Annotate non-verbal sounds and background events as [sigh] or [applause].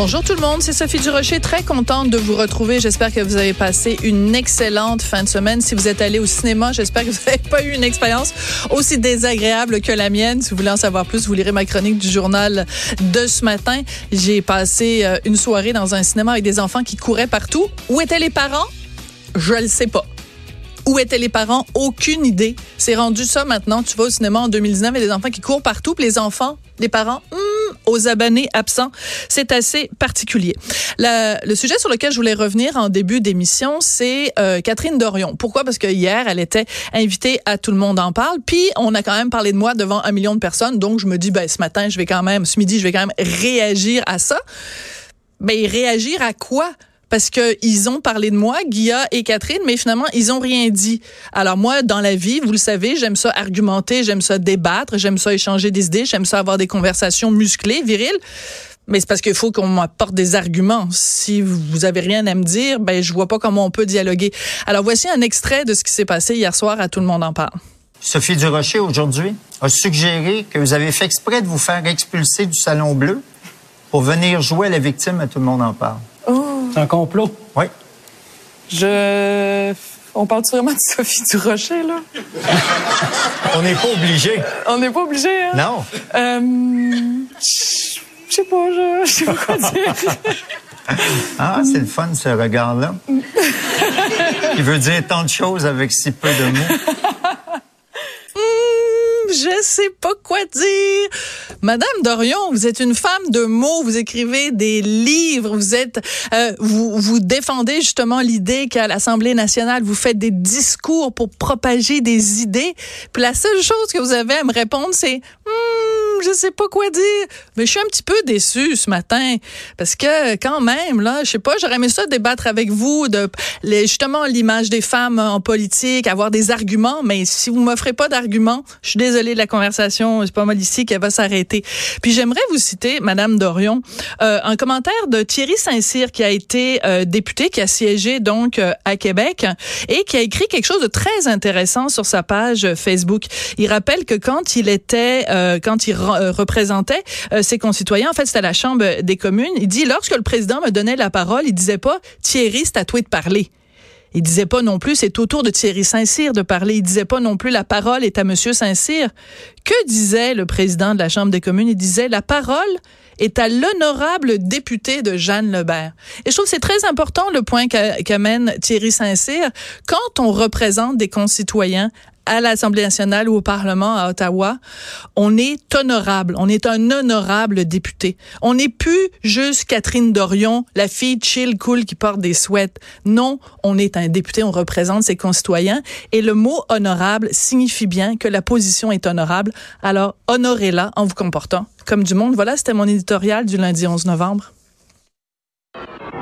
Bonjour tout le monde, c'est Sophie Durocher, très contente de vous retrouver. J'espère que vous avez passé une excellente fin de semaine. Si vous êtes allé au cinéma, j'espère que vous n'avez pas eu une expérience aussi désagréable que la mienne. Si vous voulez en savoir plus, vous lirez ma chronique du journal de ce matin. J'ai passé euh, une soirée dans un cinéma avec des enfants qui couraient partout. Où étaient les parents? Je ne le sais pas. Où étaient les parents? Aucune idée. C'est rendu ça maintenant. Tu vas au cinéma en 2019 et des enfants qui courent partout, les enfants, les parents, hmm, aux abonnés absents. C'est assez particulier. le sujet sur lequel je voulais revenir en début d'émission, c'est euh, Catherine Dorion. Pourquoi? Parce que hier, elle était invitée à Tout le monde en parle, puis on a quand même parlé de moi devant un million de personnes, donc je me dis, ben, ce matin, je vais quand même, ce midi, je vais quand même réagir à ça. Ben, réagir à quoi? Parce que ils ont parlé de moi, Guilla et Catherine, mais finalement ils ont rien dit. Alors moi, dans la vie, vous le savez, j'aime ça argumenter, j'aime ça débattre, j'aime ça échanger des idées, j'aime ça avoir des conversations musclées, viriles. Mais c'est parce qu'il faut qu'on m'apporte des arguments. Si vous avez rien à me dire, ben je vois pas comment on peut dialoguer. Alors voici un extrait de ce qui s'est passé hier soir à Tout le monde en parle. Sophie Durocher, aujourd'hui, a suggéré que vous avez fait exprès de vous faire expulser du Salon Bleu pour venir jouer à la victime à Tout le monde en parle. C'est un complot? Oui. Je. On parle vraiment de Sophie Durocher, là? [laughs] On n'est pas obligé. On n'est pas obligé, hein? Non. Euh. Je sais pas, je sais pas quoi dire. [laughs] Ah, c'est le fun, ce regard-là. [laughs] Il veut dire tant de choses avec si peu de mots je sais pas quoi dire. Madame Dorion, vous êtes une femme de mots, vous écrivez des livres, vous êtes, euh, vous, vous défendez justement l'idée qu'à l'Assemblée nationale, vous faites des discours pour propager des idées. Puis la seule chose que vous avez à me répondre, c'est, hmm, je sais pas quoi dire. Mais je suis un petit peu déçue ce matin parce que quand même, là, je sais pas, j'aurais aimé ça débattre avec vous de justement l'image des femmes en politique, avoir des arguments. Mais si vous m'offrez pas d'arguments, je suis désolée de la conversation, c'est pas mal ici qu'elle va s'arrêter. Puis j'aimerais vous citer, Madame Dorion, euh, un commentaire de Thierry Saint-Cyr qui a été euh, député, qui a siégé donc euh, à Québec et qui a écrit quelque chose de très intéressant sur sa page Facebook. Il rappelle que quand il était, quand il représentait ses concitoyens, en fait c'était à la Chambre des communes, il dit lorsque le président me donnait la parole, il disait pas Thierry, c'est à de parler. Il disait pas non plus, c'est au tour de Thierry Saint-Cyr de parler. Il disait pas non plus, la parole est à Monsieur Saint-Cyr. Que disait le président de la Chambre des communes? Il disait, la parole est à l'honorable député de Jeanne Lebert. Et je trouve que c'est très important le point qu'amène Thierry Saint-Cyr. Quand on représente des concitoyens à l'Assemblée nationale ou au Parlement à Ottawa, on est honorable. On est un honorable député. On n'est plus juste Catherine Dorion, la fille chill, cool qui porte des sweats. Non, on est un député, on représente ses concitoyens. Et le mot honorable signifie bien que la position est honorable. Alors, honorez-la en vous comportant comme du monde. Voilà, c'était mon éditorial du lundi 11 novembre.